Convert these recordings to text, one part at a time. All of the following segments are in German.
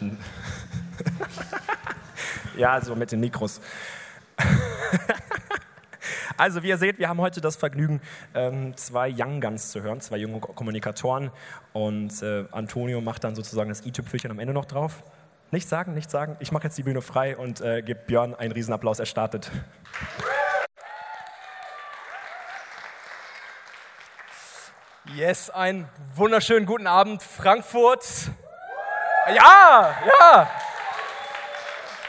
ja, so mit den Mikros. Also, wie ihr seht, wir haben heute das Vergnügen, ähm, zwei Young Guns zu hören, zwei junge Kommunikatoren. Und äh, Antonio macht dann sozusagen das i-Tüpfelchen am Ende noch drauf. Nicht sagen, nicht sagen. Ich mache jetzt die Bühne frei und äh, gebe Björn einen Riesenapplaus. Er startet. Yes, einen wunderschönen guten Abend, Frankfurt. Ja, ja.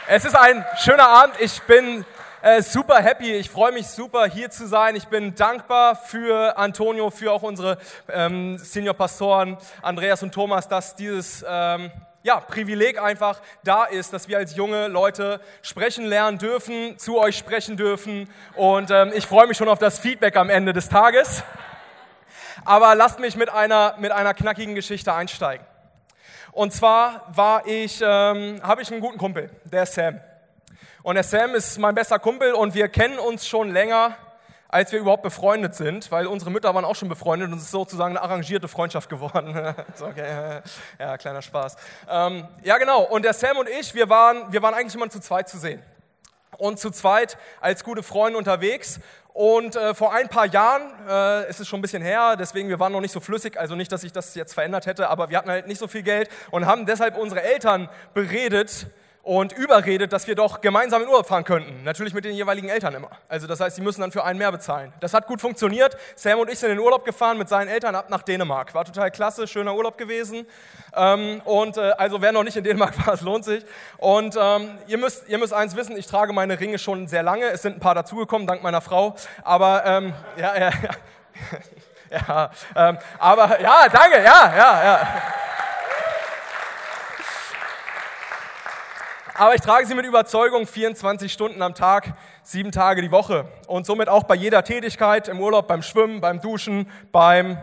Es ist ein schöner Abend. Ich bin äh, super happy. Ich freue mich super, hier zu sein. Ich bin dankbar für Antonio, für auch unsere ähm, Senior-Pastoren Andreas und Thomas, dass dieses ähm, ja, Privileg einfach da ist, dass wir als junge Leute sprechen lernen dürfen, zu euch sprechen dürfen. Und ähm, ich freue mich schon auf das Feedback am Ende des Tages. Aber lasst mich mit einer, mit einer knackigen Geschichte einsteigen. Und zwar war ich, ähm, habe ich einen guten Kumpel, der Sam. Und der Sam ist mein bester Kumpel und wir kennen uns schon länger, als wir überhaupt befreundet sind, weil unsere Mütter waren auch schon befreundet und es ist sozusagen eine arrangierte Freundschaft geworden. okay. Ja, kleiner Spaß. Ähm, ja, genau. Und der Sam und ich, wir waren, wir waren eigentlich immer zu zweit zu sehen. Und zu zweit als gute Freunde unterwegs. Und äh, vor ein paar Jahren, äh, ist es schon ein bisschen her, deswegen wir waren noch nicht so flüssig, also nicht, dass sich das jetzt verändert hätte, aber wir hatten halt nicht so viel Geld und haben deshalb unsere Eltern beredet, und überredet, dass wir doch gemeinsam in Urlaub fahren könnten. Natürlich mit den jeweiligen Eltern immer. Also das heißt, sie müssen dann für einen mehr bezahlen. Das hat gut funktioniert. Sam und ich sind in den Urlaub gefahren mit seinen Eltern ab nach Dänemark. War total klasse, schöner Urlaub gewesen. Ähm, und äh, also wer noch nicht in Dänemark war, es lohnt sich. Und ähm, ihr, müsst, ihr müsst eins wissen, ich trage meine Ringe schon sehr lange. Es sind ein paar dazugekommen, dank meiner Frau. Aber ähm, ja, ja, ja. ja ähm, aber ja, danke, ja, ja, ja. Aber ich trage sie mit Überzeugung 24 Stunden am Tag, sieben Tage die Woche. Und somit auch bei jeder Tätigkeit, im Urlaub, beim Schwimmen, beim Duschen, beim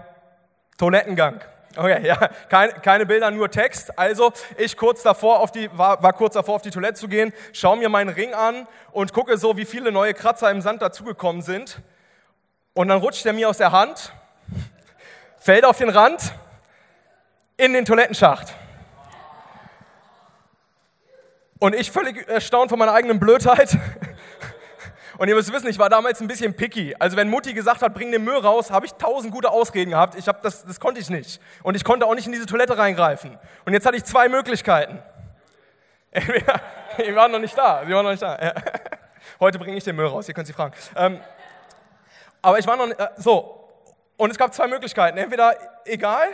Toilettengang. Okay, ja, keine, keine Bilder, nur Text. Also ich kurz davor auf die, war, war kurz davor, auf die Toilette zu gehen, schaue mir meinen Ring an und gucke so, wie viele neue Kratzer im Sand dazugekommen sind. Und dann rutscht er mir aus der Hand, fällt auf den Rand in den Toilettenschacht. Und ich völlig erstaunt von meiner eigenen Blödheit. Und ihr müsst wissen, ich war damals ein bisschen picky. Also wenn Mutti gesagt hat, bring den Müll raus, habe ich tausend gute Ausreden gehabt. Ich hab das, das konnte ich nicht. Und ich konnte auch nicht in diese Toilette reingreifen. Und jetzt hatte ich zwei Möglichkeiten. Die waren noch nicht da. Sie waren noch nicht da. Heute bringe ich den Müll raus, ihr könnt sie fragen. Ähm, aber ich war noch nicht, äh, so. Und es gab zwei Möglichkeiten. Entweder egal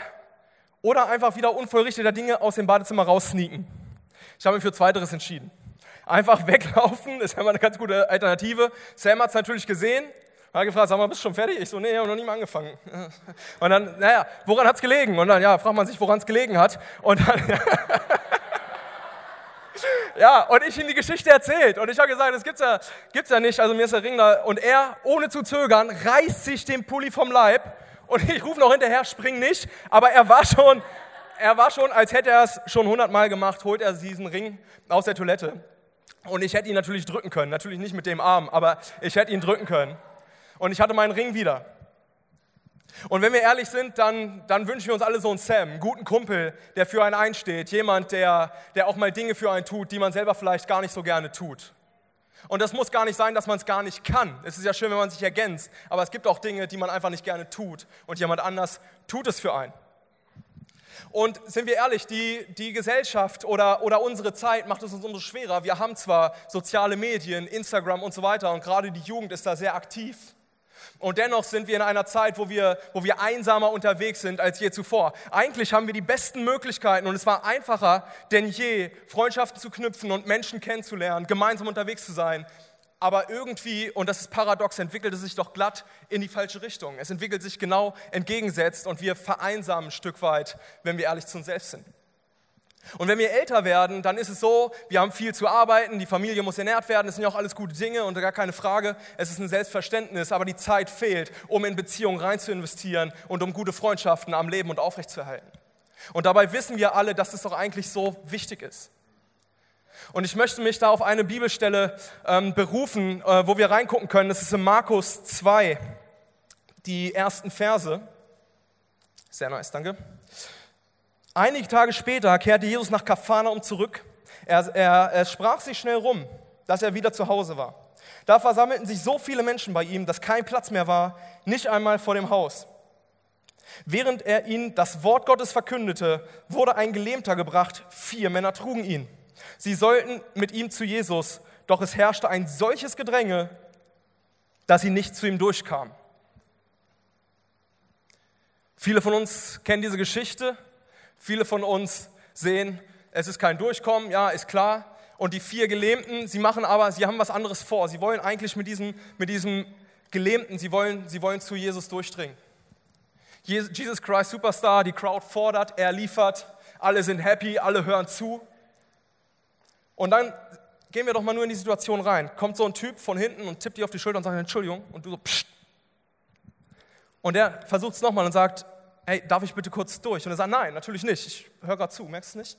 oder einfach wieder unvollrichteter Dinge aus dem Badezimmer raussneaken. Ich habe mich für Zweiteres entschieden. Einfach weglaufen ist immer eine ganz gute Alternative. Sam hat es natürlich gesehen, hat gefragt, sag mal, bist du schon fertig? Ich so, nee, ich habe noch nie mal angefangen. Und dann, naja, woran hat es gelegen? Und dann, ja, fragt man sich, woran es gelegen hat. Und dann, ja, und ich ihm die Geschichte erzählt. Und ich habe gesagt, das gibt's ja, gibt's ja nicht. Also mir ist der Ring da. Und er, ohne zu zögern, reißt sich den Pulli vom Leib. Und ich rufe noch hinterher, spring nicht. Aber er war schon, er war schon, als hätte er es schon hundertmal gemacht, holt er diesen Ring aus der Toilette. Und ich hätte ihn natürlich drücken können, natürlich nicht mit dem Arm, aber ich hätte ihn drücken können. Und ich hatte meinen Ring wieder. Und wenn wir ehrlich sind, dann, dann wünschen wir uns alle so einen Sam, einen guten Kumpel, der für einen einsteht, jemand, der, der auch mal Dinge für einen tut, die man selber vielleicht gar nicht so gerne tut. Und das muss gar nicht sein, dass man es gar nicht kann. Es ist ja schön, wenn man sich ergänzt, aber es gibt auch Dinge, die man einfach nicht gerne tut und jemand anders tut es für einen. Und sind wir ehrlich, die, die Gesellschaft oder, oder unsere Zeit macht es uns umso schwerer. Wir haben zwar soziale Medien, Instagram und so weiter und gerade die Jugend ist da sehr aktiv. Und dennoch sind wir in einer Zeit, wo wir, wo wir einsamer unterwegs sind als je zuvor. Eigentlich haben wir die besten Möglichkeiten und es war einfacher denn je, Freundschaften zu knüpfen und Menschen kennenzulernen, gemeinsam unterwegs zu sein aber irgendwie, und das ist paradox, entwickelt es sich doch glatt in die falsche Richtung. Es entwickelt sich genau entgegensetzt und wir vereinsamen ein Stück weit, wenn wir ehrlich zu uns selbst sind. Und wenn wir älter werden, dann ist es so, wir haben viel zu arbeiten, die Familie muss ernährt werden, das sind ja auch alles gute Dinge und gar keine Frage, es ist ein Selbstverständnis, aber die Zeit fehlt, um in Beziehungen rein zu investieren und um gute Freundschaften am Leben und aufrechtzuerhalten. Und dabei wissen wir alle, dass es doch eigentlich so wichtig ist. Und ich möchte mich da auf eine Bibelstelle ähm, berufen, äh, wo wir reingucken können. Das ist in Markus 2, die ersten Verse. Sehr nice, danke. Einige Tage später kehrte Jesus nach Kapharnaum zurück. Er, er, er sprach sich schnell rum, dass er wieder zu Hause war. Da versammelten sich so viele Menschen bei ihm, dass kein Platz mehr war, nicht einmal vor dem Haus. Während er ihnen das Wort Gottes verkündete, wurde ein Gelähmter gebracht. Vier Männer trugen ihn. Sie sollten mit ihm zu Jesus, doch es herrschte ein solches Gedränge, dass sie nicht zu ihm durchkamen. Viele von uns kennen diese Geschichte. Viele von uns sehen, es ist kein Durchkommen, ja, ist klar. Und die vier Gelähmten, sie machen aber, sie haben was anderes vor. Sie wollen eigentlich mit diesem, mit diesem Gelähmten, sie wollen, sie wollen zu Jesus durchdringen. Jesus Christ Superstar, die Crowd fordert, er liefert, alle sind happy, alle hören zu. Und dann gehen wir doch mal nur in die Situation rein. Kommt so ein Typ von hinten und tippt dir auf die Schulter und sagt Entschuldigung und du so pssst. Und er versucht es nochmal und sagt, hey, darf ich bitte kurz durch? Und er sagt, nein, natürlich nicht, ich höre gerade zu, merkst du nicht?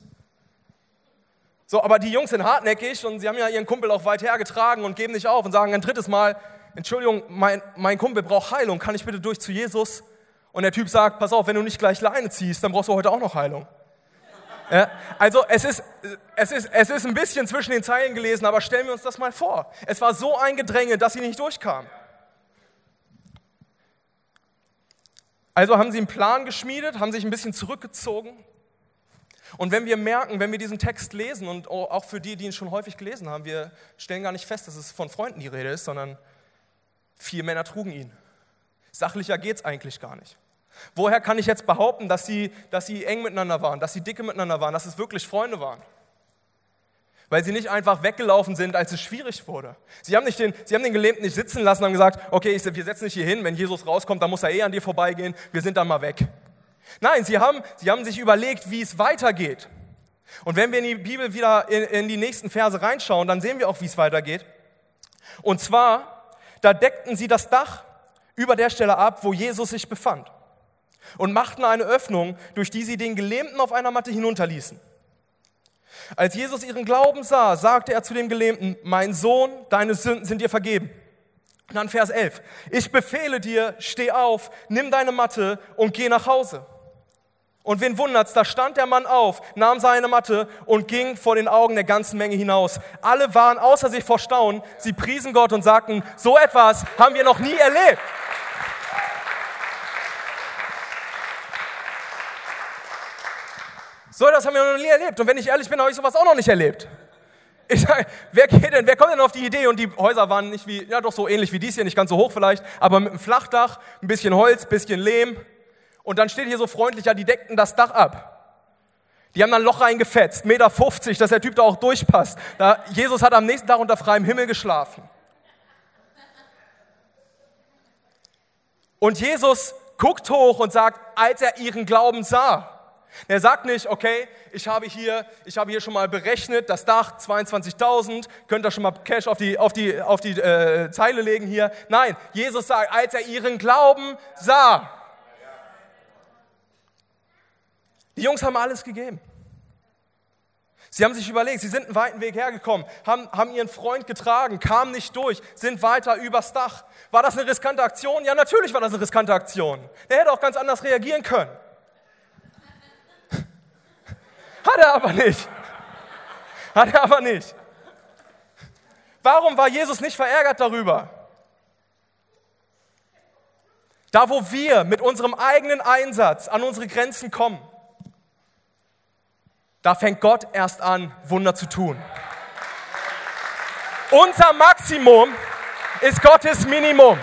So, aber die Jungs sind hartnäckig und sie haben ja ihren Kumpel auch weit hergetragen und geben nicht auf und sagen ein drittes Mal, Entschuldigung, mein, mein Kumpel braucht Heilung, kann ich bitte durch zu Jesus? Und der Typ sagt, pass auf, wenn du nicht gleich Leine ziehst, dann brauchst du heute auch noch Heilung. Ja, also es ist, es, ist, es ist ein bisschen zwischen den Zeilen gelesen, aber stellen wir uns das mal vor. Es war so ein Gedränge, dass sie nicht durchkamen. Also haben sie einen Plan geschmiedet, haben sich ein bisschen zurückgezogen. Und wenn wir merken, wenn wir diesen Text lesen und auch für die, die ihn schon häufig gelesen haben, wir stellen gar nicht fest, dass es von Freunden die Rede ist, sondern vier Männer trugen ihn. Sachlicher geht es eigentlich gar nicht. Woher kann ich jetzt behaupten, dass sie, dass sie eng miteinander waren, dass sie dicke miteinander waren, dass es wirklich Freunde waren? Weil sie nicht einfach weggelaufen sind, als es schwierig wurde. Sie haben, nicht den, sie haben den Gelähmten nicht sitzen lassen und gesagt, okay, wir setzen dich hier hin, wenn Jesus rauskommt, dann muss er eh an dir vorbeigehen, wir sind dann mal weg. Nein, sie haben, sie haben sich überlegt, wie es weitergeht. Und wenn wir in die Bibel wieder in, in die nächsten Verse reinschauen, dann sehen wir auch, wie es weitergeht. Und zwar, da deckten sie das Dach über der Stelle ab, wo Jesus sich befand und machten eine Öffnung, durch die sie den Gelähmten auf einer Matte hinunterließen. Als Jesus ihren Glauben sah, sagte er zu dem Gelähmten, mein Sohn, deine Sünden sind dir vergeben. Und dann Vers 11, ich befehle dir, steh auf, nimm deine Matte und geh nach Hause. Und wen wundert's, da stand der Mann auf, nahm seine Matte und ging vor den Augen der ganzen Menge hinaus. Alle waren außer sich vor Staunen, sie priesen Gott und sagten, so etwas haben wir noch nie erlebt. So, das haben wir noch nie erlebt. Und wenn ich ehrlich bin, habe ich sowas auch noch nicht erlebt. Ich sage, wer geht denn, wer kommt denn auf die Idee? Und die Häuser waren nicht wie, ja doch so ähnlich wie dies hier, nicht ganz so hoch vielleicht, aber mit einem Flachdach, ein bisschen Holz, ein bisschen Lehm. Und dann steht hier so freundlich, ja, die deckten das Dach ab. Die haben dann ein Loch reingefetzt, Meter 50, dass der Typ da auch durchpasst. Da, Jesus hat am nächsten Tag unter freiem Himmel geschlafen. Und Jesus guckt hoch und sagt, als er ihren Glauben sah, er sagt nicht, okay, ich habe hier, ich habe hier schon mal berechnet, das Dach 22.000, könnt ihr schon mal Cash auf die, auf die, auf die äh, Zeile legen hier. Nein, Jesus sagt, als er ihren Glauben sah. Die Jungs haben alles gegeben. Sie haben sich überlegt, sie sind einen weiten Weg hergekommen, haben, haben ihren Freund getragen, kamen nicht durch, sind weiter übers Dach. War das eine riskante Aktion? Ja, natürlich war das eine riskante Aktion. Der hätte auch ganz anders reagieren können. Hat er aber nicht. Hat er aber nicht. Warum war Jesus nicht verärgert darüber? Da, wo wir mit unserem eigenen Einsatz an unsere Grenzen kommen, da fängt Gott erst an, Wunder zu tun. Unser Maximum ist Gottes Minimum.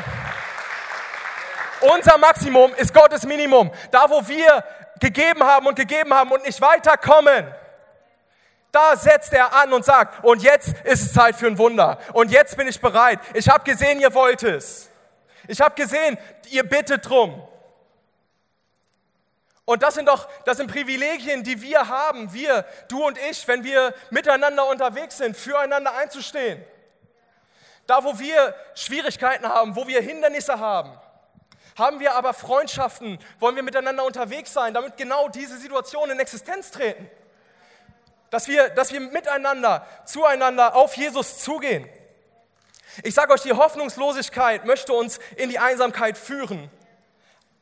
Unser Maximum ist Gottes Minimum. Da, wo wir gegeben haben und gegeben haben und nicht weiterkommen. Da setzt er an und sagt, und jetzt ist es Zeit für ein Wunder. Und jetzt bin ich bereit. Ich habe gesehen, ihr wollt es. Ich habe gesehen, ihr bittet drum. Und das sind doch, das sind Privilegien, die wir haben, wir, du und ich, wenn wir miteinander unterwegs sind, füreinander einzustehen. Da, wo wir Schwierigkeiten haben, wo wir Hindernisse haben, haben wir aber Freundschaften? Wollen wir miteinander unterwegs sein, damit genau diese Situationen in Existenz treten? Dass wir, dass wir miteinander, zueinander auf Jesus zugehen. Ich sage euch, die Hoffnungslosigkeit möchte uns in die Einsamkeit führen.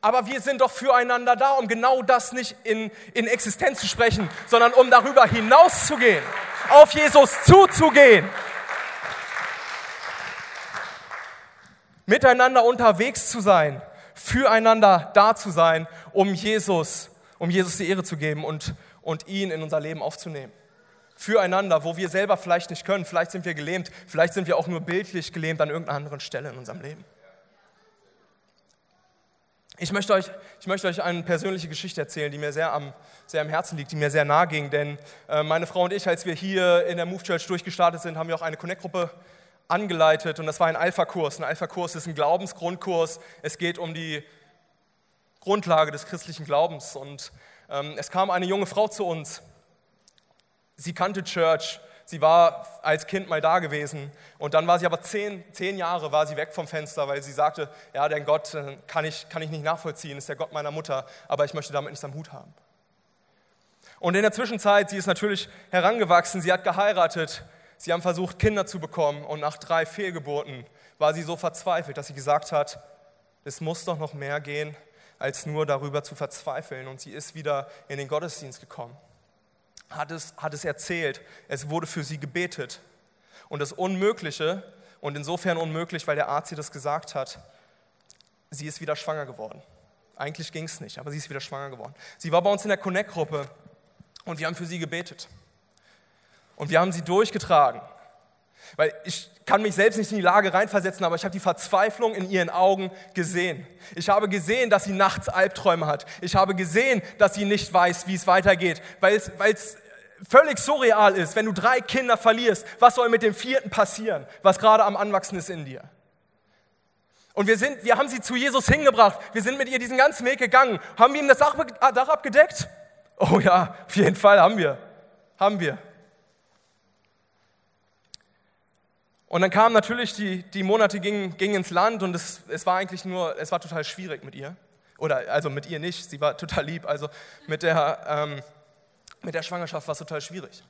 Aber wir sind doch füreinander da, um genau das nicht in, in Existenz zu sprechen, sondern um darüber hinauszugehen, auf Jesus zuzugehen. Miteinander unterwegs zu sein, füreinander da zu sein, um Jesus, um Jesus die Ehre zu geben und, und ihn in unser Leben aufzunehmen. Füreinander, wo wir selber vielleicht nicht können, vielleicht sind wir gelähmt, vielleicht sind wir auch nur bildlich gelähmt an irgendeiner anderen Stelle in unserem Leben. Ich möchte, euch, ich möchte euch eine persönliche Geschichte erzählen, die mir sehr am, sehr am Herzen liegt, die mir sehr nahe ging. Denn äh, meine Frau und ich, als wir hier in der Move Church durchgestartet sind, haben wir auch eine Connect-Gruppe angeleitet. Und das war ein Alpha-Kurs. Ein Alpha-Kurs ist ein Glaubensgrundkurs. Es geht um die Grundlage des christlichen Glaubens. Und ähm, es kam eine junge Frau zu uns. Sie kannte Church Sie war als Kind mal da gewesen und dann war sie aber zehn, zehn Jahre war sie weg vom Fenster, weil sie sagte, ja, den Gott äh, kann ich, kann ich nicht nachvollziehen, ist der Gott meiner Mutter, aber ich möchte damit nichts am Hut haben. Und in der Zwischenzeit, sie ist natürlich herangewachsen, sie hat geheiratet, sie haben versucht, Kinder zu bekommen und nach drei Fehlgeburten war sie so verzweifelt, dass sie gesagt hat, es muss doch noch mehr gehen, als nur darüber zu verzweifeln. Und sie ist wieder in den Gottesdienst gekommen hat es, hat es erzählt. Es wurde für sie gebetet. Und das Unmögliche, und insofern unmöglich, weil der Arzt ihr das gesagt hat, sie ist wieder schwanger geworden. Eigentlich ging es nicht, aber sie ist wieder schwanger geworden. Sie war bei uns in der Connect-Gruppe und wir haben für sie gebetet. Und wir haben sie durchgetragen. Weil ich kann mich selbst nicht in die Lage reinversetzen, aber ich habe die Verzweiflung in ihren Augen gesehen. Ich habe gesehen, dass sie nachts Albträume hat. Ich habe gesehen, dass sie nicht weiß, wie es weitergeht, weil es, völlig surreal ist, wenn du drei Kinder verlierst. Was soll mit dem vierten passieren, was gerade am Anwachsen ist in dir? Und wir, sind, wir haben sie zu Jesus hingebracht. Wir sind mit ihr diesen ganzen Weg gegangen. Haben wir ihm das Dach, Dach abgedeckt? Oh ja, auf jeden Fall haben wir. Haben wir. Und dann kamen natürlich die, die Monate gingen, gingen ins Land und es, es war eigentlich nur, es war total schwierig mit ihr. Oder also mit ihr nicht, sie war total lieb. Also mit der, ähm, mit der Schwangerschaft war es total schwierig.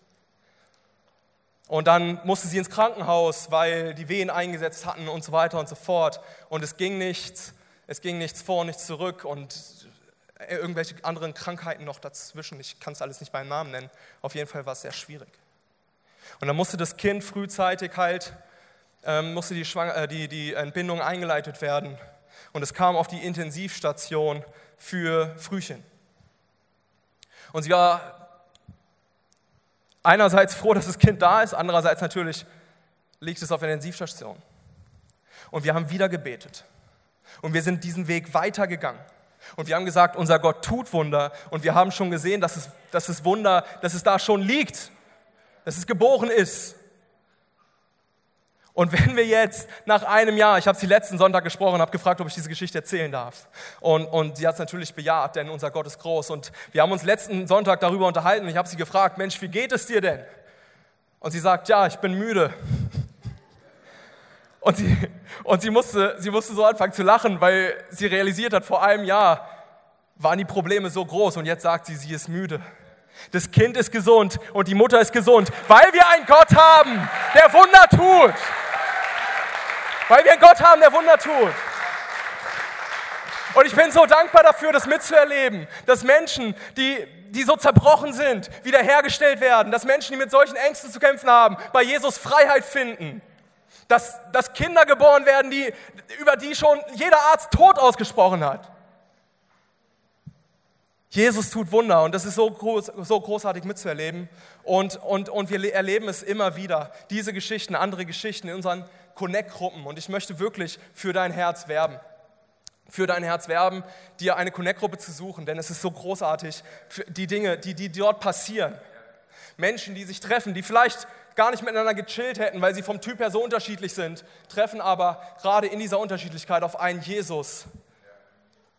Und dann musste sie ins Krankenhaus, weil die Wehen eingesetzt hatten und so weiter und so fort. Und es ging nichts, es ging nichts vor, nichts zurück und irgendwelche anderen Krankheiten noch dazwischen. Ich kann es alles nicht beim Namen nennen. Auf jeden Fall war es sehr schwierig. Und dann musste das Kind frühzeitig halt ähm, musste die, äh, die, die Entbindung eingeleitet werden. Und es kam auf die Intensivstation für Frühchen. Und sie war einerseits froh, dass das Kind da ist, andererseits natürlich liegt es auf der Intensivstation. Und wir haben wieder gebetet. Und wir sind diesen Weg weitergegangen. Und wir haben gesagt, unser Gott tut Wunder. Und wir haben schon gesehen, dass es, dass es Wunder, dass es da schon liegt, dass es geboren ist. Und wenn wir jetzt nach einem Jahr, ich habe sie letzten Sonntag gesprochen, habe gefragt, ob ich diese Geschichte erzählen darf. Und, und sie hat es natürlich bejaht, denn unser Gott ist groß. Und wir haben uns letzten Sonntag darüber unterhalten. Und ich habe sie gefragt, Mensch, wie geht es dir denn? Und sie sagt, ja, ich bin müde. Und sie, und sie, musste, sie musste so anfangen zu lachen, weil sie realisiert hat, vor einem Jahr waren die Probleme so groß. Und jetzt sagt sie, sie ist müde. Das Kind ist gesund und die Mutter ist gesund, weil wir einen Gott haben, der Wunder tut. Weil wir einen Gott haben, der Wunder tut. Und ich bin so dankbar dafür, das mitzuerleben, dass Menschen, die, die so zerbrochen sind, wiederhergestellt werden, dass Menschen, die mit solchen Ängsten zu kämpfen haben, bei Jesus Freiheit finden. Dass, dass Kinder geboren werden, die, über die schon jeder Arzt Tod ausgesprochen hat. Jesus tut Wunder und das ist so, groß, so großartig mitzuerleben. Und, und, und wir erleben es immer wieder, diese Geschichten, andere Geschichten in unseren Connect-Gruppen. Und ich möchte wirklich für dein Herz werben. Für dein Herz werben, dir eine Connect-Gruppe zu suchen, denn es ist so großartig, die Dinge, die, die dort passieren. Menschen, die sich treffen, die vielleicht gar nicht miteinander gechillt hätten, weil sie vom Typ her so unterschiedlich sind, treffen aber gerade in dieser Unterschiedlichkeit auf einen Jesus,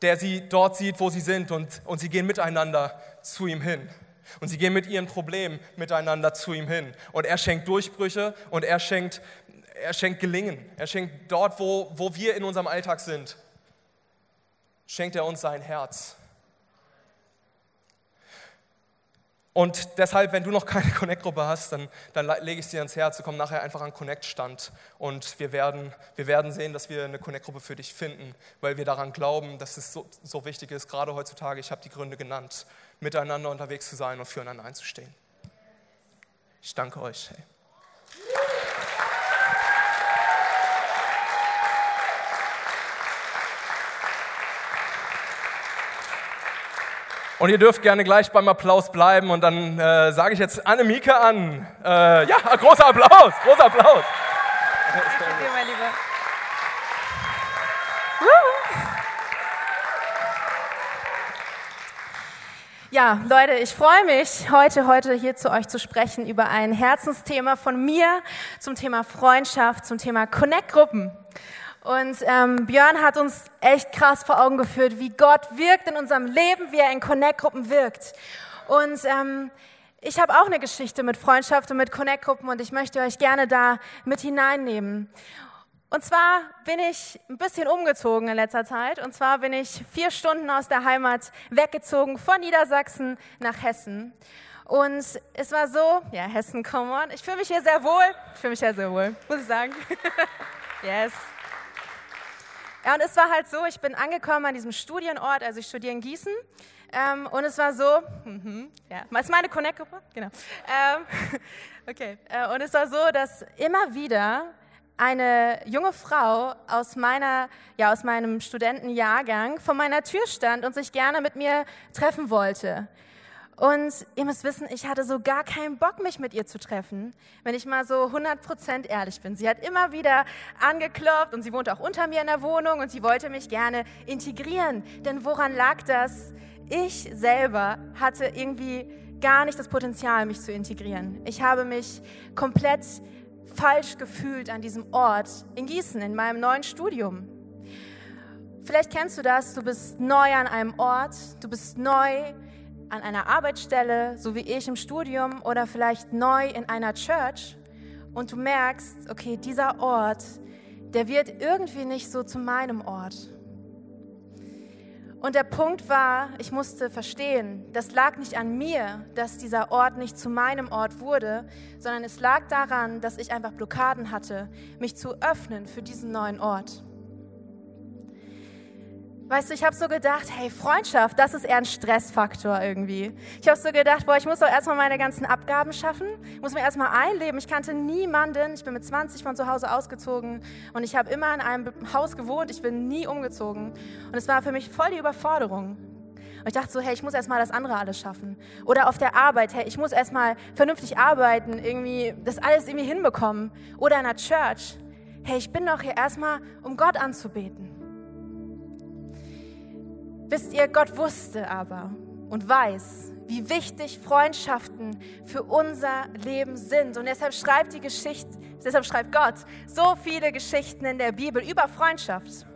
der sie dort sieht, wo sie sind und, und sie gehen miteinander zu ihm hin. Und sie gehen mit ihren Problemen miteinander zu ihm hin. Und er schenkt Durchbrüche und er schenkt, er schenkt Gelingen. Er schenkt dort, wo, wo wir in unserem Alltag sind, schenkt er uns sein Herz. Und deshalb, wenn du noch keine Connect-Gruppe hast, dann, dann lege ich es dir ans Herz. Du komm nachher einfach an Connect-Stand und wir werden, wir werden sehen, dass wir eine Connect-Gruppe für dich finden, weil wir daran glauben, dass es so, so wichtig ist, gerade heutzutage, ich habe die Gründe genannt, miteinander unterwegs zu sein und füreinander einzustehen. Ich danke euch. Hey. Und ihr dürft gerne gleich beim Applaus bleiben und dann äh, sage ich jetzt Annemike an. Äh, ja, großer Applaus, großer Applaus. Danke dir, mein Lieber. Ja, Leute, ich freue mich, heute, heute hier zu euch zu sprechen über ein Herzensthema von mir zum Thema Freundschaft, zum Thema Connect-Gruppen. Und ähm, Björn hat uns echt krass vor Augen geführt, wie Gott wirkt in unserem Leben, wie er in Connect-Gruppen wirkt. Und ähm, ich habe auch eine Geschichte mit Freundschaft und mit Connect-Gruppen und ich möchte euch gerne da mit hineinnehmen. Und zwar bin ich ein bisschen umgezogen in letzter Zeit. Und zwar bin ich vier Stunden aus der Heimat weggezogen von Niedersachsen nach Hessen. Und es war so, ja, Hessen, come on. Ich fühle mich hier sehr wohl. Ich fühle mich hier sehr wohl, muss ich sagen. yes. Ja, und es war halt so, ich bin angekommen an diesem Studienort, also ich studiere in Gießen. Ähm, und es war so, mhm, ja, ist meine Connect-Gruppe? Genau. Ähm, okay, äh, und es war so, dass immer wieder eine junge Frau aus, meiner, ja, aus meinem Studentenjahrgang vor meiner Tür stand und sich gerne mit mir treffen wollte. Und ihr müsst wissen, ich hatte so gar keinen Bock, mich mit ihr zu treffen, wenn ich mal so 100% ehrlich bin. Sie hat immer wieder angeklopft und sie wohnte auch unter mir in der Wohnung und sie wollte mich gerne integrieren. Denn woran lag das? Ich selber hatte irgendwie gar nicht das Potenzial, mich zu integrieren. Ich habe mich komplett falsch gefühlt an diesem Ort in Gießen, in meinem neuen Studium. Vielleicht kennst du das, du bist neu an einem Ort, du bist neu an einer Arbeitsstelle, so wie ich im Studium oder vielleicht neu in einer Church und du merkst, okay, dieser Ort, der wird irgendwie nicht so zu meinem Ort. Und der Punkt war, ich musste verstehen, das lag nicht an mir, dass dieser Ort nicht zu meinem Ort wurde, sondern es lag daran, dass ich einfach Blockaden hatte, mich zu öffnen für diesen neuen Ort. Weißt du, ich habe so gedacht, hey, Freundschaft, das ist eher ein Stressfaktor irgendwie. Ich habe so gedacht, boah, ich muss doch erstmal meine ganzen Abgaben schaffen, muss mir erstmal einleben. Ich kannte niemanden, ich bin mit 20 von zu Hause ausgezogen und ich habe immer in einem Haus gewohnt, ich bin nie umgezogen. Und es war für mich voll die Überforderung. Und ich dachte so, hey, ich muss erstmal das andere alles schaffen. Oder auf der Arbeit, hey, ich muss erstmal vernünftig arbeiten, irgendwie das alles irgendwie hinbekommen. Oder in der Church, hey, ich bin doch hier erstmal, um Gott anzubeten. Wisst ihr, Gott wusste aber und weiß, wie wichtig Freundschaften für unser Leben sind. Und deshalb schreibt die Geschichte, deshalb schreibt Gott so viele Geschichten in der Bibel über Freundschaft.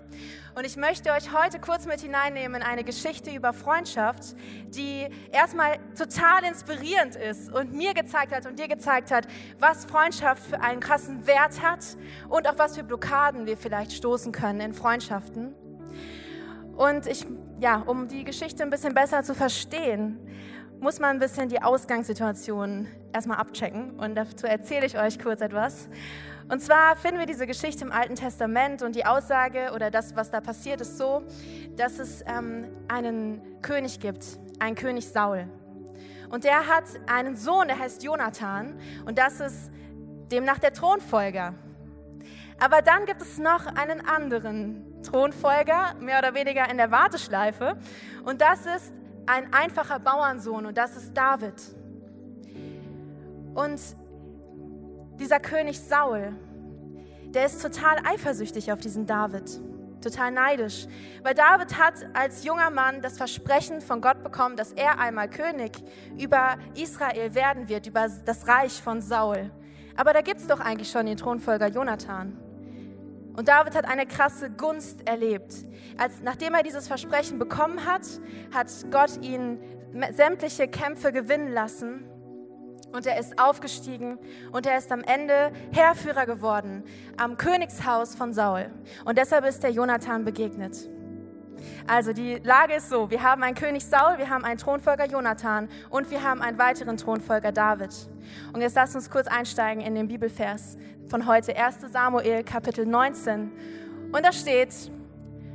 Und ich möchte euch heute kurz mit hineinnehmen in eine Geschichte über Freundschaft, die erstmal total inspirierend ist und mir gezeigt hat und dir gezeigt hat, was Freundschaft für einen krassen Wert hat und auf was für Blockaden wir vielleicht stoßen können in Freundschaften. Und ich, ja, um die Geschichte ein bisschen besser zu verstehen, muss man ein bisschen die Ausgangssituation erstmal abchecken. Und dazu erzähle ich euch kurz etwas. Und zwar finden wir diese Geschichte im Alten Testament und die Aussage oder das, was da passiert, ist so, dass es ähm, einen König gibt, einen König Saul. Und der hat einen Sohn, der heißt Jonathan. Und das ist demnach der Thronfolger. Aber dann gibt es noch einen anderen Thronfolger, mehr oder weniger in der Warteschleife. Und das ist ein einfacher Bauernsohn und das ist David. Und dieser König Saul, der ist total eifersüchtig auf diesen David, total neidisch, weil David hat als junger Mann das Versprechen von Gott bekommen, dass er einmal König über Israel werden wird, über das Reich von Saul. Aber da gibt es doch eigentlich schon den Thronfolger Jonathan. Und David hat eine krasse Gunst erlebt. Als, nachdem er dieses Versprechen bekommen hat, hat Gott ihn sämtliche Kämpfe gewinnen lassen. Und er ist aufgestiegen und er ist am Ende Heerführer geworden am Königshaus von Saul. Und deshalb ist er Jonathan begegnet. Also die Lage ist so, wir haben einen König Saul, wir haben einen Thronfolger Jonathan und wir haben einen weiteren Thronfolger David. Und jetzt lasst uns kurz einsteigen in den Bibelvers von heute, 1 Samuel Kapitel 19. Und da steht,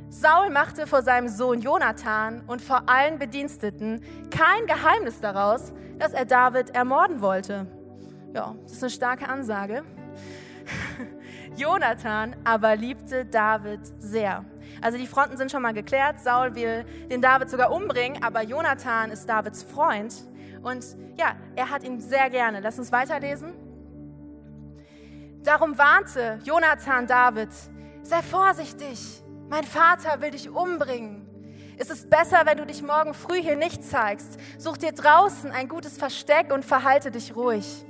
Saul machte vor seinem Sohn Jonathan und vor allen Bediensteten kein Geheimnis daraus, dass er David ermorden wollte. Ja, das ist eine starke Ansage. Jonathan aber liebte David sehr. Also die Fronten sind schon mal geklärt. Saul will den David sogar umbringen, aber Jonathan ist Davids Freund. Und ja, er hat ihn sehr gerne. Lass uns weiterlesen. Darum warnte Jonathan David, sei vorsichtig, mein Vater will dich umbringen. Es ist besser, wenn du dich morgen früh hier nicht zeigst. Such dir draußen ein gutes Versteck und verhalte dich ruhig.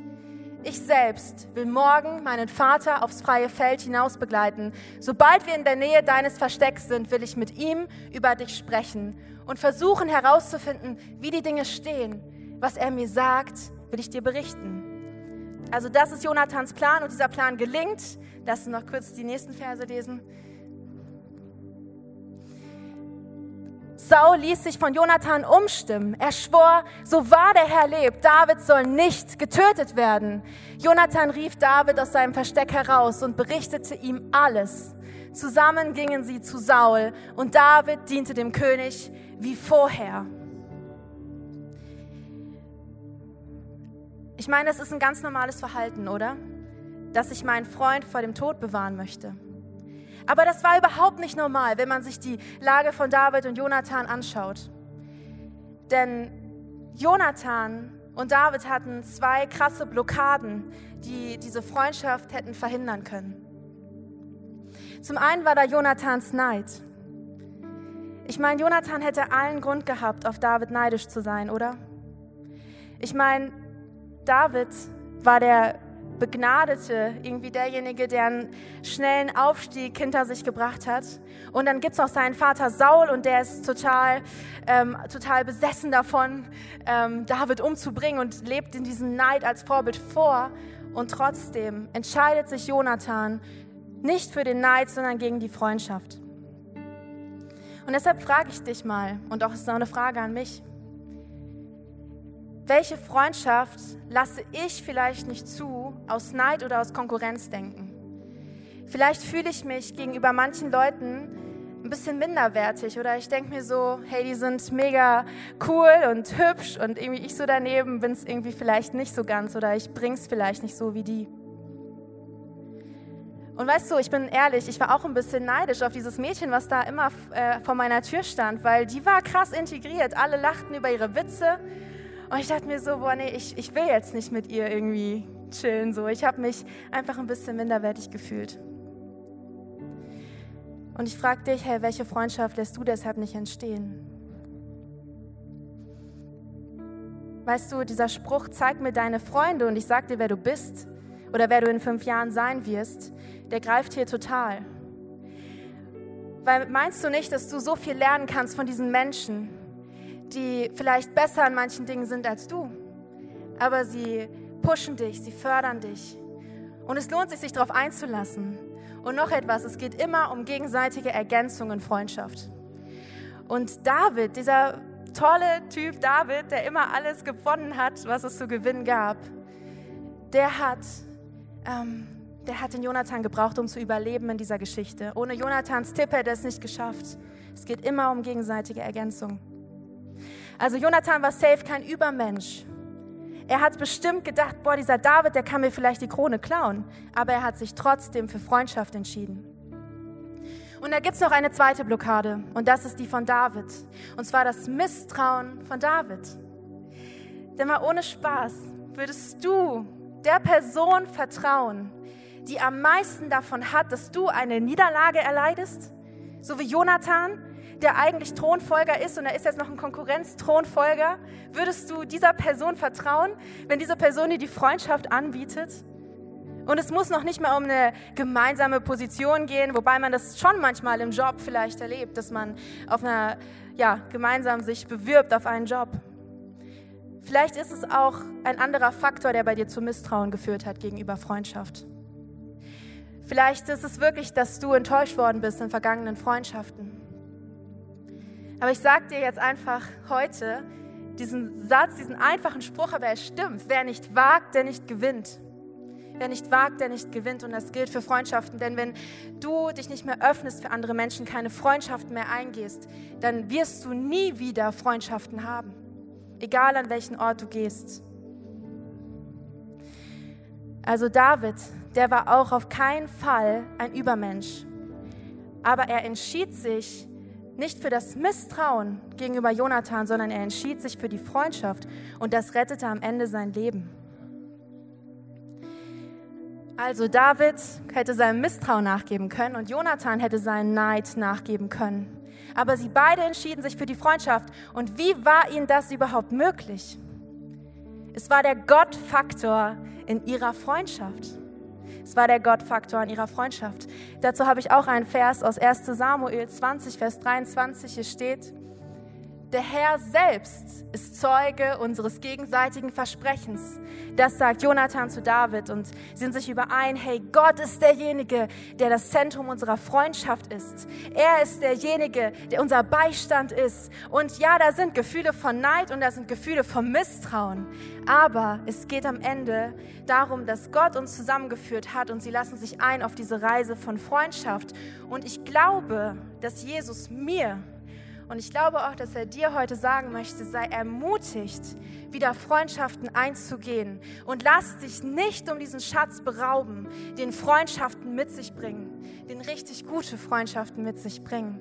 Ich selbst will morgen meinen Vater aufs freie Feld hinaus begleiten. Sobald wir in der Nähe deines Verstecks sind, will ich mit ihm über dich sprechen und versuchen herauszufinden, wie die Dinge stehen. Was er mir sagt, will ich dir berichten. Also das ist Jonathans Plan und dieser Plan gelingt. Lass uns noch kurz die nächsten Verse lesen. Saul ließ sich von Jonathan umstimmen. Er schwor, so wahr der Herr lebt, David soll nicht getötet werden. Jonathan rief David aus seinem Versteck heraus und berichtete ihm alles. Zusammen gingen sie zu Saul und David diente dem König wie vorher. Ich meine, das ist ein ganz normales Verhalten, oder? Dass ich meinen Freund vor dem Tod bewahren möchte. Aber das war überhaupt nicht normal, wenn man sich die Lage von David und Jonathan anschaut. Denn Jonathan und David hatten zwei krasse Blockaden, die diese Freundschaft hätten verhindern können. Zum einen war da Jonathans Neid. Ich meine, Jonathan hätte allen Grund gehabt, auf David neidisch zu sein, oder? Ich meine, David war der Begnadete, irgendwie derjenige, der einen schnellen Aufstieg hinter sich gebracht hat. Und dann gibt es noch seinen Vater Saul und der ist total, ähm, total besessen davon, ähm, David umzubringen und lebt in diesem Neid als Vorbild vor. Und trotzdem entscheidet sich Jonathan nicht für den Neid, sondern gegen die Freundschaft. Und deshalb frage ich dich mal, und auch ist noch eine Frage an mich, welche Freundschaft lasse ich vielleicht nicht zu, aus Neid oder aus Konkurrenz denken? Vielleicht fühle ich mich gegenüber manchen Leuten ein bisschen minderwertig oder ich denke mir so, hey, die sind mega cool und hübsch und irgendwie ich so daneben bin es irgendwie vielleicht nicht so ganz oder ich bring's vielleicht nicht so wie die. Und weißt du, ich bin ehrlich, ich war auch ein bisschen neidisch auf dieses Mädchen, was da immer äh, vor meiner Tür stand, weil die war krass integriert. Alle lachten über ihre Witze und ich dachte mir so, boah, nee, ich, ich will jetzt nicht mit ihr irgendwie chillen. So. Ich habe mich einfach ein bisschen minderwertig gefühlt. Und ich frage dich, hey, welche Freundschaft lässt du deshalb nicht entstehen? Weißt du, dieser Spruch, zeig mir deine Freunde und ich sag dir, wer du bist oder wer du in fünf Jahren sein wirst, der greift hier total. Weil meinst du nicht, dass du so viel lernen kannst von diesen Menschen, die vielleicht besser an manchen Dingen sind als du. Aber sie pushen dich, sie fördern dich. Und es lohnt sich, sich darauf einzulassen. Und noch etwas, es geht immer um gegenseitige Ergänzung in Freundschaft. Und David, dieser tolle Typ David, der immer alles gewonnen hat, was es zu gewinnen gab, der hat, ähm, der hat den Jonathan gebraucht, um zu überleben in dieser Geschichte. Ohne Jonathans Tipp hätte er es nicht geschafft. Es geht immer um gegenseitige Ergänzung. Also Jonathan war safe kein Übermensch. Er hat bestimmt gedacht, boah, dieser David, der kann mir vielleicht die Krone klauen. Aber er hat sich trotzdem für Freundschaft entschieden. Und da gibt es noch eine zweite Blockade und das ist die von David. Und zwar das Misstrauen von David. Denn mal ohne Spaß, würdest du der Person vertrauen, die am meisten davon hat, dass du eine Niederlage erleidest? So wie Jonathan, der eigentlich Thronfolger ist und er ist jetzt noch ein Konkurrenz-Thronfolger, würdest du dieser Person vertrauen, wenn diese Person dir die Freundschaft anbietet? Und es muss noch nicht mal um eine gemeinsame Position gehen, wobei man das schon manchmal im Job vielleicht erlebt, dass man auf einer, ja, gemeinsam sich bewirbt auf einen Job. Vielleicht ist es auch ein anderer Faktor, der bei dir zu Misstrauen geführt hat gegenüber Freundschaft. Vielleicht ist es wirklich, dass du enttäuscht worden bist in vergangenen Freundschaften. Aber ich sage dir jetzt einfach heute diesen Satz, diesen einfachen Spruch, aber er stimmt. Wer nicht wagt, der nicht gewinnt. Wer nicht wagt, der nicht gewinnt. Und das gilt für Freundschaften. Denn wenn du dich nicht mehr öffnest für andere Menschen, keine Freundschaften mehr eingehst, dann wirst du nie wieder Freundschaften haben. Egal an welchen Ort du gehst. Also David, der war auch auf keinen Fall ein Übermensch. Aber er entschied sich nicht für das Misstrauen gegenüber Jonathan, sondern er entschied sich für die Freundschaft und das rettete am Ende sein Leben. Also David hätte seinem Misstrauen nachgeben können und Jonathan hätte seinen Neid nachgeben können. Aber sie beide entschieden sich für die Freundschaft. Und wie war ihnen das überhaupt möglich? Es war der Gottfaktor in ihrer Freundschaft. Es war der Gottfaktor in ihrer Freundschaft. Dazu habe ich auch einen Vers aus 1 Samuel 20, Vers 23. Hier steht, der Herr selbst ist Zeuge unseres gegenseitigen Versprechens. Das sagt Jonathan zu David und sind sich überein, hey, Gott ist derjenige, der das Zentrum unserer Freundschaft ist. Er ist derjenige, der unser Beistand ist. Und ja, da sind Gefühle von Neid und da sind Gefühle von Misstrauen. Aber es geht am Ende darum, dass Gott uns zusammengeführt hat und sie lassen sich ein auf diese Reise von Freundschaft. Und ich glaube, dass Jesus mir und ich glaube auch, dass er dir heute sagen möchte, sei ermutigt, wieder Freundschaften einzugehen. Und lass dich nicht um diesen Schatz berauben, den Freundschaften mit sich bringen, den richtig gute Freundschaften mit sich bringen.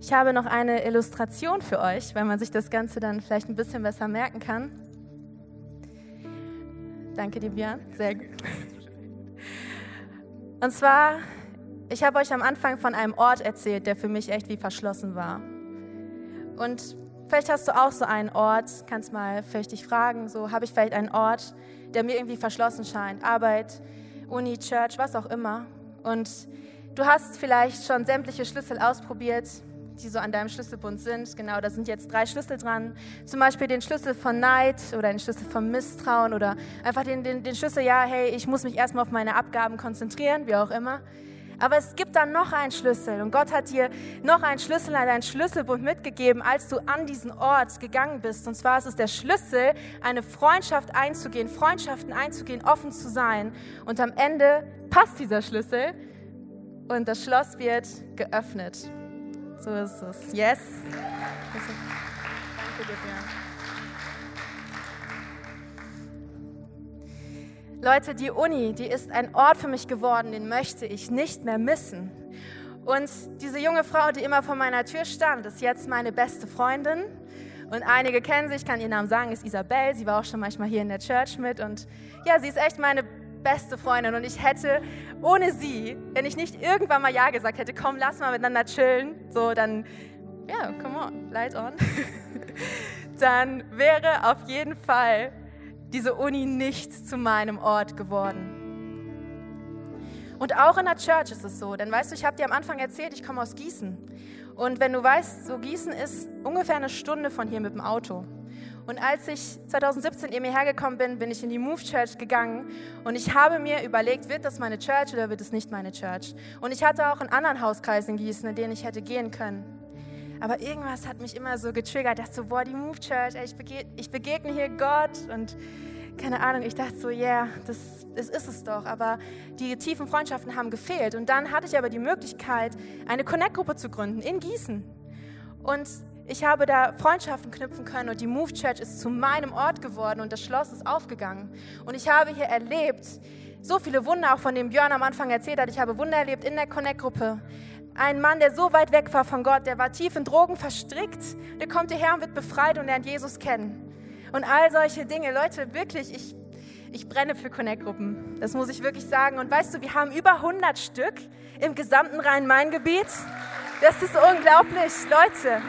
Ich habe noch eine Illustration für euch, weil man sich das Ganze dann vielleicht ein bisschen besser merken kann. Danke dir, Björn. Sehr gut. Und zwar, ich habe euch am Anfang von einem Ort erzählt, der für mich echt wie verschlossen war. Und vielleicht hast du auch so einen Ort, kannst mal vielleicht dich fragen, so habe ich vielleicht einen Ort, der mir irgendwie verschlossen scheint. Arbeit, Uni, Church, was auch immer. Und du hast vielleicht schon sämtliche Schlüssel ausprobiert, die so an deinem Schlüsselbund sind. Genau, da sind jetzt drei Schlüssel dran. Zum Beispiel den Schlüssel von Neid oder den Schlüssel von Misstrauen oder einfach den, den, den Schlüssel, ja, hey, ich muss mich erstmal auf meine Abgaben konzentrieren, wie auch immer. Aber es gibt dann noch einen Schlüssel und Gott hat dir noch einen Schlüssel an deinen Schlüsselbund mitgegeben, als du an diesen Ort gegangen bist. Und zwar ist es der Schlüssel, eine Freundschaft einzugehen, Freundschaften einzugehen, offen zu sein. Und am Ende passt dieser Schlüssel und das Schloss wird geöffnet. So ist es. Yes. Danke dir, Björn. Leute, die Uni, die ist ein Ort für mich geworden, den möchte ich nicht mehr missen. Und diese junge Frau, die immer vor meiner Tür stand, ist jetzt meine beste Freundin. Und einige kennen sie, ich kann ihren Namen sagen, ist Isabel. Sie war auch schon manchmal hier in der Church mit. Und ja, sie ist echt meine beste Freundin und ich hätte ohne sie, wenn ich nicht irgendwann mal Ja gesagt hätte, komm, lass mal miteinander chillen, so dann, ja, come on, light on, dann wäre auf jeden Fall diese Uni nicht zu meinem Ort geworden. Und auch in der Church ist es so, denn weißt du, ich habe dir am Anfang erzählt, ich komme aus Gießen. Und wenn du weißt, so Gießen ist ungefähr eine Stunde von hier mit dem Auto. Und als ich 2017 eben hierher gekommen bin, bin ich in die Move Church gegangen und ich habe mir überlegt, wird das meine Church oder wird es nicht meine Church? Und ich hatte auch einen anderen Hauskreis in Gießen, in den ich hätte gehen können. Aber irgendwas hat mich immer so getriggert, dachte so, boah, die Move Church, ey, ich, begegne, ich begegne hier Gott und keine Ahnung, ich dachte so, ja, yeah, das, das ist es doch. Aber die tiefen Freundschaften haben gefehlt. Und dann hatte ich aber die Möglichkeit, eine Connect-Gruppe zu gründen in Gießen. Und ich habe da Freundschaften knüpfen können und die Move Church ist zu meinem Ort geworden und das Schloss ist aufgegangen. Und ich habe hier erlebt, so viele Wunder, auch von dem Björn am Anfang erzählt hat. Ich habe Wunder erlebt in der Connect-Gruppe. Ein Mann, der so weit weg war von Gott, der war tief in Drogen verstrickt, der kommt hierher und wird befreit und lernt Jesus kennen. Und all solche Dinge. Leute, wirklich, ich, ich brenne für Connect-Gruppen. Das muss ich wirklich sagen. Und weißt du, wir haben über 100 Stück im gesamten Rhein-Main-Gebiet. Das ist unglaublich, Leute.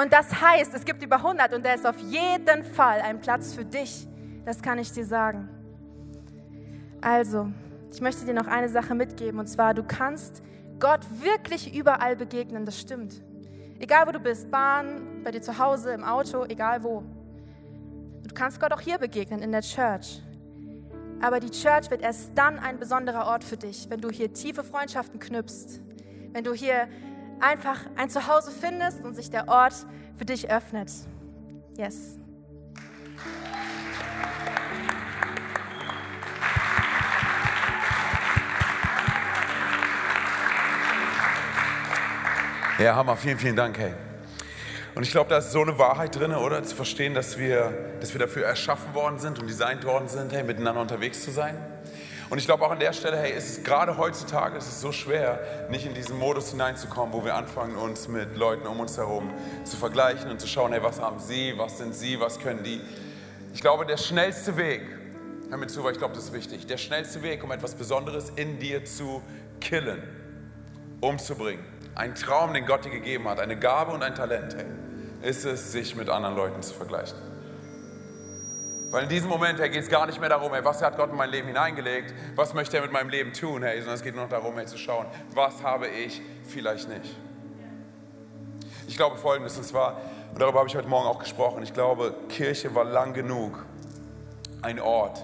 Und das heißt, es gibt über 100 und da ist auf jeden Fall ein Platz für dich. Das kann ich dir sagen. Also, ich möchte dir noch eine Sache mitgeben und zwar, du kannst Gott wirklich überall begegnen, das stimmt. Egal wo du bist, Bahn, bei dir zu Hause, im Auto, egal wo. Du kannst Gott auch hier begegnen, in der Church. Aber die Church wird erst dann ein besonderer Ort für dich, wenn du hier tiefe Freundschaften knüpfst, wenn du hier einfach ein Zuhause findest und sich der Ort für dich öffnet. Yes. Ja, Hammer. Vielen, vielen Dank, hey. Und ich glaube, da ist so eine Wahrheit drin, oder? Zu verstehen, dass wir, dass wir dafür erschaffen worden sind und designt worden sind, hey, miteinander unterwegs zu sein. Und ich glaube auch an der Stelle, hey, ist es gerade heutzutage ist es so schwer, nicht in diesen Modus hineinzukommen, wo wir anfangen, uns mit Leuten um uns herum zu vergleichen und zu schauen, hey, was haben sie, was sind sie, was können die. Ich glaube, der schnellste Weg, hör mir zu, weil ich glaube, das ist wichtig, der schnellste Weg, um etwas Besonderes in dir zu killen, umzubringen, ein Traum, den Gott dir gegeben hat, eine Gabe und ein Talent, hey, ist es, sich mit anderen Leuten zu vergleichen. Weil in diesem Moment, hey, geht es gar nicht mehr darum, hey, was hat Gott in mein Leben hineingelegt, was möchte er mit meinem Leben tun, hey, sondern es geht nur noch darum, hey, zu schauen, was habe ich vielleicht nicht. Ich glaube Folgendes, und zwar, und darüber habe ich heute Morgen auch gesprochen, ich glaube, Kirche war lang genug ein Ort,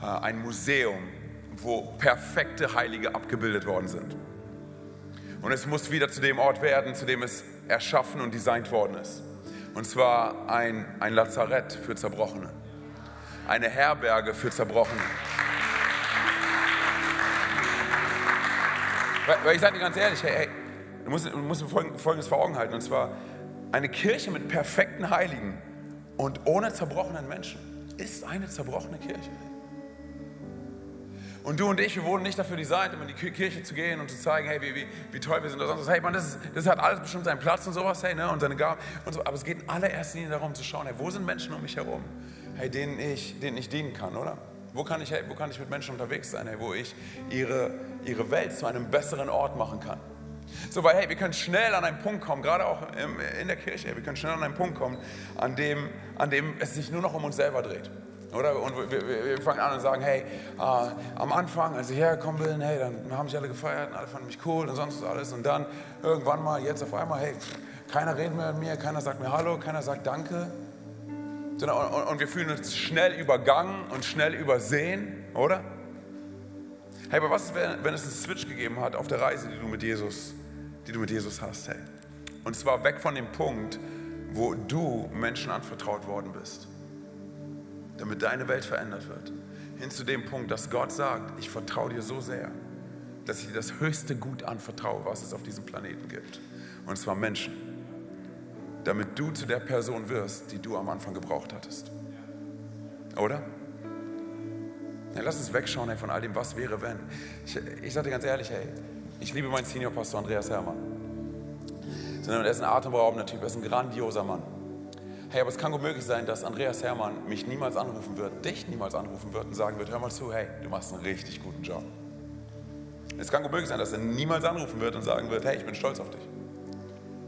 äh, ein Museum, wo perfekte Heilige abgebildet worden sind. Und es muss wieder zu dem Ort werden, zu dem es erschaffen und designt worden ist. Und zwar ein, ein Lazarett für Zerbrochene. Eine Herberge für Zerbrochene. Weil, ich sage dir ganz ehrlich, hey, hey du musst, du musst Folgendes vor Augen halten. Und zwar eine Kirche mit perfekten Heiligen und ohne zerbrochenen Menschen ist eine zerbrochene Kirche. Und du und ich, wir wurden nicht dafür designt, um in die Kirche zu gehen und zu zeigen, hey, wie, wie, wie toll wir sind oder sonst was. Hey, man, das, ist, das hat alles bestimmt seinen Platz und sowas, hey, ne, und seine Gaben und so. Aber es geht in allererster Linie darum zu schauen, hey, wo sind Menschen um mich herum, hey, denen ich, denen ich dienen kann, oder? Wo kann ich, hey, wo kann ich mit Menschen unterwegs sein, hey, wo ich ihre, ihre Welt zu einem besseren Ort machen kann? So, weil, hey, wir können schnell an einen Punkt kommen, gerade auch im, in der Kirche, hey, wir können schnell an einen Punkt kommen, an dem, an dem es sich nur noch um uns selber dreht. Oder? Und wir, wir, wir, fangen an und sagen, hey, äh, am Anfang, als ich hergekommen bin, hey, dann haben sich alle gefeiert und alle fanden mich cool und sonst was alles. Und dann irgendwann mal, jetzt auf einmal, hey, keiner redet mehr mit mir, keiner sagt mir Hallo, keiner sagt Danke. Und, wir fühlen uns schnell übergangen und schnell übersehen, oder? Hey, aber was ist, wenn, wenn es einen Switch gegeben hat auf der Reise, die du mit Jesus, die du mit Jesus hast, hey? Und zwar weg von dem Punkt, wo du Menschen anvertraut worden bist damit deine Welt verändert wird. Hin zu dem Punkt, dass Gott sagt, ich vertraue dir so sehr, dass ich dir das höchste Gut anvertraue, was es auf diesem Planeten gibt. Und zwar Menschen. Damit du zu der Person wirst, die du am Anfang gebraucht hattest. Oder? Ja, lass uns wegschauen ey, von all dem, was wäre, wenn. Ich, ich sage dir ganz ehrlich, hey, ich liebe meinen Seniorpastor Andreas Herrmann. er ist ein atemberaubender Typ, er ist ein grandioser Mann. Hey, aber es kann gut möglich sein, dass Andreas Hermann mich niemals anrufen wird, dich niemals anrufen wird und sagen wird, hör mal zu, hey, du machst einen richtig guten Job. Es kann gut möglich sein, dass er niemals anrufen wird und sagen wird, hey, ich bin stolz auf dich.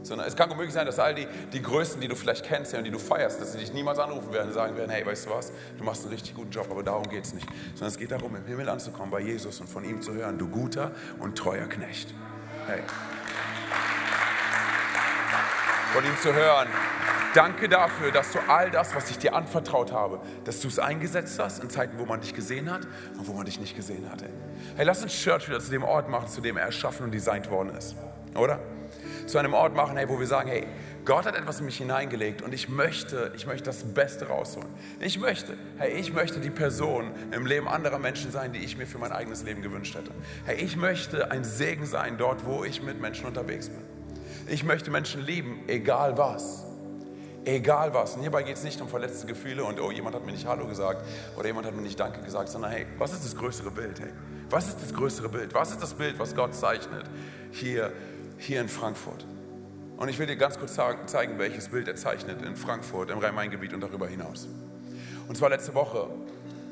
Sondern es kann gut möglich sein, dass all die, die Größten, die du vielleicht kennst und die du feierst, dass sie dich niemals anrufen werden und sagen werden, hey, weißt du was, du machst einen richtig guten Job, aber darum geht es nicht. Sondern es geht darum, im Himmel anzukommen bei Jesus und von ihm zu hören, du guter und treuer Knecht. Hey. Von ihm zu hören, Danke dafür, dass du all das, was ich dir anvertraut habe, dass du es eingesetzt hast in Zeiten, wo man dich gesehen hat und wo man dich nicht gesehen hatte. Hey, lass uns Church wieder zu dem Ort machen, zu dem er erschaffen und designt worden ist. Oder? Zu einem Ort machen, hey, wo wir sagen, hey, Gott hat etwas in mich hineingelegt und ich möchte, ich möchte das Beste rausholen. Ich möchte, hey, ich möchte die Person im Leben anderer Menschen sein, die ich mir für mein eigenes Leben gewünscht hätte. Hey, ich möchte ein Segen sein dort, wo ich mit Menschen unterwegs bin. Ich möchte Menschen lieben, egal was. Egal was. Und hierbei geht es nicht um verletzte Gefühle und oh, jemand hat mir nicht Hallo gesagt oder jemand hat mir nicht Danke gesagt, sondern hey, was ist das größere Bild? Hey, was ist das größere Bild? Was ist das Bild, was Gott zeichnet hier, hier in Frankfurt? Und ich will dir ganz kurz zeigen, welches Bild er zeichnet in Frankfurt, im Rhein-Main-Gebiet und darüber hinaus. Und zwar letzte Woche,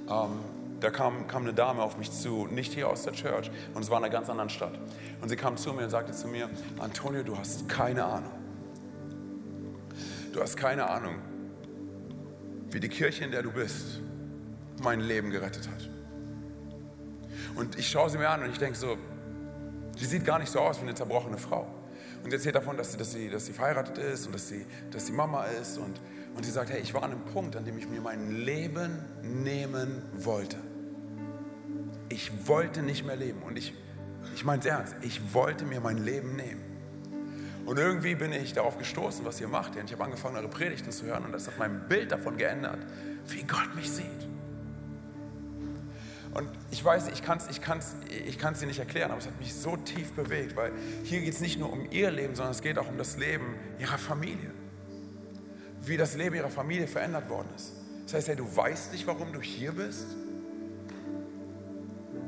ähm, da kam, kam eine Dame auf mich zu, nicht hier aus der Church, und es war in einer ganz anderen Stadt. Und sie kam zu mir und sagte zu mir, Antonio, du hast keine Ahnung Du hast keine Ahnung, wie die Kirche, in der du bist, mein Leben gerettet hat. Und ich schaue sie mir an und ich denke so, sie sieht gar nicht so aus wie eine zerbrochene Frau. Und sie erzählt davon, dass sie, dass sie, dass sie verheiratet ist und dass sie, dass sie Mama ist. Und, und sie sagt, hey, ich war an einem Punkt, an dem ich mir mein Leben nehmen wollte. Ich wollte nicht mehr leben. Und ich, ich meine es ernst, ich wollte mir mein Leben nehmen. Und irgendwie bin ich darauf gestoßen, was ihr macht. Und ich habe angefangen, eure Predigten zu hören und das hat mein Bild davon geändert, wie Gott mich sieht. Und ich weiß, ich kann es ich kann's, ich kann's dir nicht erklären, aber es hat mich so tief bewegt, weil hier geht es nicht nur um ihr Leben, sondern es geht auch um das Leben ihrer Familie. Wie das Leben ihrer Familie verändert worden ist. Das heißt, hey, du weißt nicht, warum du hier bist.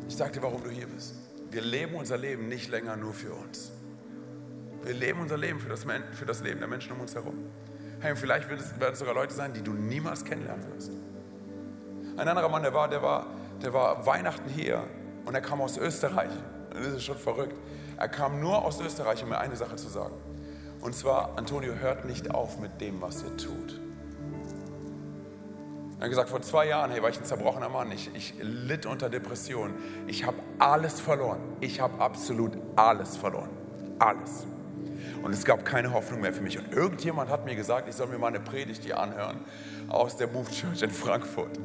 Ich sage dir, warum du hier bist. Wir leben unser Leben nicht länger nur für uns. Wir leben unser Leben für das, für das Leben der Menschen um uns herum. Hey, vielleicht werden es sogar Leute sein, die du niemals kennenlernen wirst. Ein anderer Mann, der war, der war, der war Weihnachten hier und er kam aus Österreich. Das ist schon verrückt. Er kam nur aus Österreich, um mir eine Sache zu sagen. Und zwar, Antonio, hört nicht auf mit dem, was ihr tut. Er hat gesagt, vor zwei Jahren, hey, war ich ein zerbrochener Mann. Ich, ich litt unter Depressionen. Ich habe alles verloren. Ich habe absolut alles verloren. Alles. Und es gab keine Hoffnung mehr für mich. Und irgendjemand hat mir gesagt, ich soll mir mal eine Predigt hier anhören aus der Move Church in Frankfurt.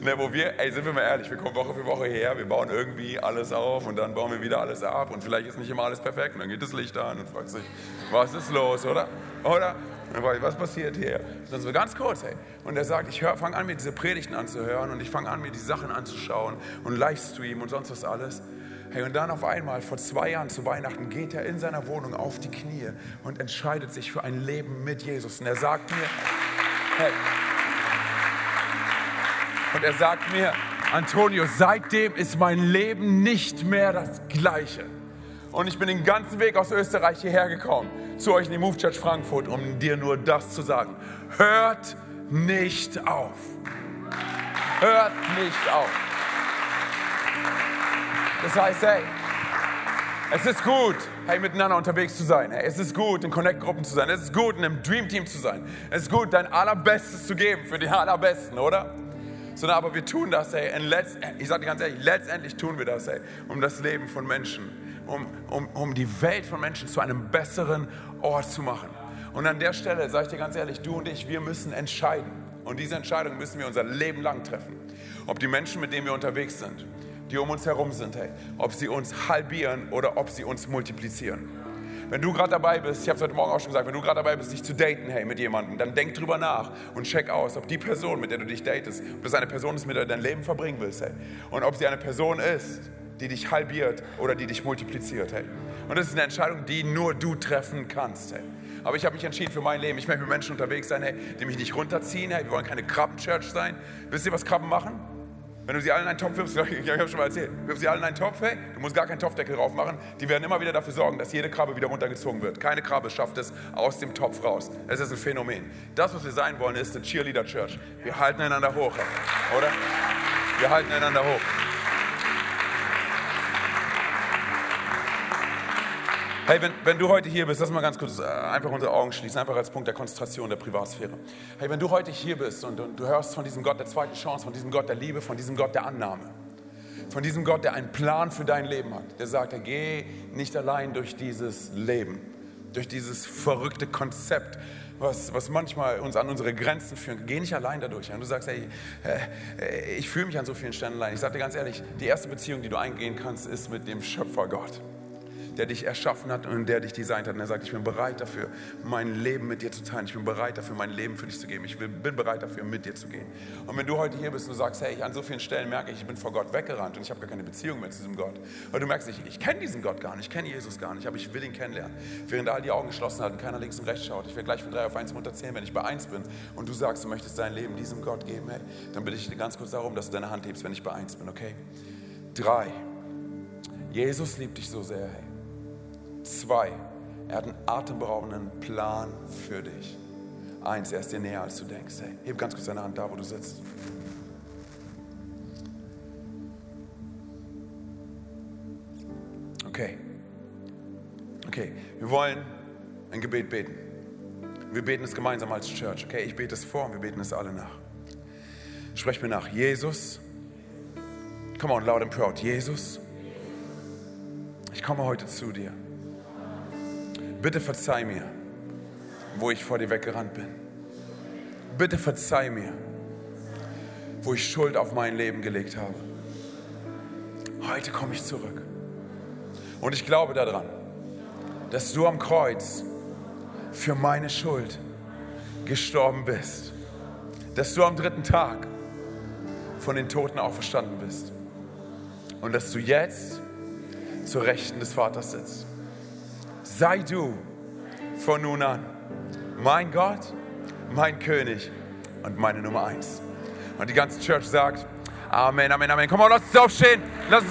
Ne, wo wir, ey, sind wir mal ehrlich, wir kommen Woche für Woche her, wir bauen irgendwie alles auf und dann bauen wir wieder alles ab und vielleicht ist nicht immer alles perfekt und dann geht das Licht an und fragt sich, was ist los, oder? Oder? Und dann ich, was passiert hier? Dann so ganz kurz, ey. Und er sagt, ich fange an, mir diese Predigten anzuhören und ich fange an, mir die Sachen anzuschauen und Livestream und sonst was alles. Hey, und dann auf einmal, vor zwei Jahren zu Weihnachten, geht er in seiner Wohnung auf die Knie und entscheidet sich für ein Leben mit Jesus. Und er sagt mir, hey, und er sagt mir, Antonio, seitdem ist mein Leben nicht mehr das gleiche. Und ich bin den ganzen Weg aus Österreich hierher gekommen, zu euch in die Move Church Frankfurt, um dir nur das zu sagen. Hört nicht auf. Hört nicht auf. Das heißt, hey, es ist gut, hey, miteinander unterwegs zu sein. Hey, es ist gut, in Connect-Gruppen zu sein. Es ist gut, in einem Dream-Team zu sein. Es ist gut, dein Allerbestes zu geben für die Allerbesten, oder? Sondern aber wir tun das, hey, ich sage dir ganz ehrlich, letztendlich tun wir das, hey, um das Leben von Menschen, um, um, um die Welt von Menschen zu einem besseren Ort zu machen. Und an der Stelle, sage ich dir ganz ehrlich, du und ich, wir müssen entscheiden. Und diese Entscheidung müssen wir unser Leben lang treffen. Ob die Menschen, mit denen wir unterwegs sind, die um uns herum sind, hey, ob sie uns halbieren oder ob sie uns multiplizieren. Wenn du gerade dabei bist, ich habe es heute Morgen auch schon gesagt, wenn du gerade dabei bist, dich zu daten, hey, mit jemandem, dann denk drüber nach und check aus, ob die Person, mit der du dich datest, ob das eine Person ist, mit der du dein Leben verbringen willst, hey. Und ob sie eine Person ist, die dich halbiert oder die dich multipliziert, hey. Und das ist eine Entscheidung, die nur du treffen kannst, hey. Aber ich habe mich entschieden für mein Leben. Ich möchte mit Menschen unterwegs sein, hey, die mich nicht runterziehen, hey. Wir wollen keine Krabben-Church sein. Wisst ihr, was Krabben machen? Wenn du sie alle in einen Topf wirfst, ich habe schon mal erzählt, wirf sie alle in einen Topf, hey, du musst gar keinen Topfdeckel drauf machen, die werden immer wieder dafür sorgen, dass jede Krabbe wieder runtergezogen wird. Keine Krabbe schafft es aus dem Topf raus. Es ist ein Phänomen. Das, was wir sein wollen, ist eine Cheerleader Church. Wir halten einander hoch, oder? Wir halten einander hoch. Hey, wenn, wenn du heute hier bist, lass mal ganz kurz äh, einfach unsere Augen schließen, einfach als Punkt der Konzentration der Privatsphäre. Hey, wenn du heute hier bist und, und du hörst von diesem Gott der zweiten Chance, von diesem Gott der Liebe, von diesem Gott der Annahme, von diesem Gott, der einen Plan für dein Leben hat, der sagt, geh nicht allein durch dieses Leben, durch dieses verrückte Konzept, was, was manchmal uns an unsere Grenzen führt. Geh nicht allein dadurch. Und du sagst, hey, äh, ich fühle mich an so vielen Stellen allein. Ich sage dir ganz ehrlich, die erste Beziehung, die du eingehen kannst, ist mit dem Schöpfer Gott der dich erschaffen hat und der dich designt hat. Und er sagt, ich bin bereit dafür, mein Leben mit dir zu teilen. Ich bin bereit dafür, mein Leben für dich zu geben. Ich bin bereit dafür, mit dir zu gehen. Und wenn du heute hier bist und du sagst, hey, ich an so vielen Stellen merke ich, ich bin vor Gott weggerannt und ich habe gar keine Beziehung mehr zu diesem Gott. Weil du merkst, ich, ich kenne diesen Gott gar nicht, ich kenne Jesus gar nicht, aber ich will ihn kennenlernen. Während all die Augen geschlossen halten, keiner links und rechts schaut. Ich werde gleich von drei auf eins runterzählen, wenn ich bei eins bin und du sagst, du möchtest dein Leben diesem Gott geben, hey, dann bitte ich dir ganz kurz darum, dass du deine Hand hebst, wenn ich bei eins bin, okay? Drei. Jesus liebt dich so sehr, hey. Zwei, er hat einen atemberaubenden Plan für dich. Eins, er ist dir näher, als du denkst. Hey, heb ganz kurz deine Hand da, wo du sitzt. Okay. Okay, wir wollen ein Gebet beten. Wir beten es gemeinsam als Church. Okay, ich bete es vor und wir beten es alle nach. Sprech mir nach. Jesus. Come on, loud and proud. Jesus. Ich komme heute zu dir bitte verzeih mir, wo ich vor dir weggerannt bin. Bitte verzeih mir, wo ich Schuld auf mein Leben gelegt habe. Heute komme ich zurück. Und ich glaube daran, dass du am Kreuz für meine Schuld gestorben bist. Dass du am dritten Tag von den Toten auferstanden bist. Und dass du jetzt zur Rechten des Vaters sitzt. Sei du von nun an mein Gott, mein König und meine Nummer eins. Und die ganze Church sagt, Amen, Amen, Amen. Komm mal, lass uns aufstehen. Lass uns aufstehen.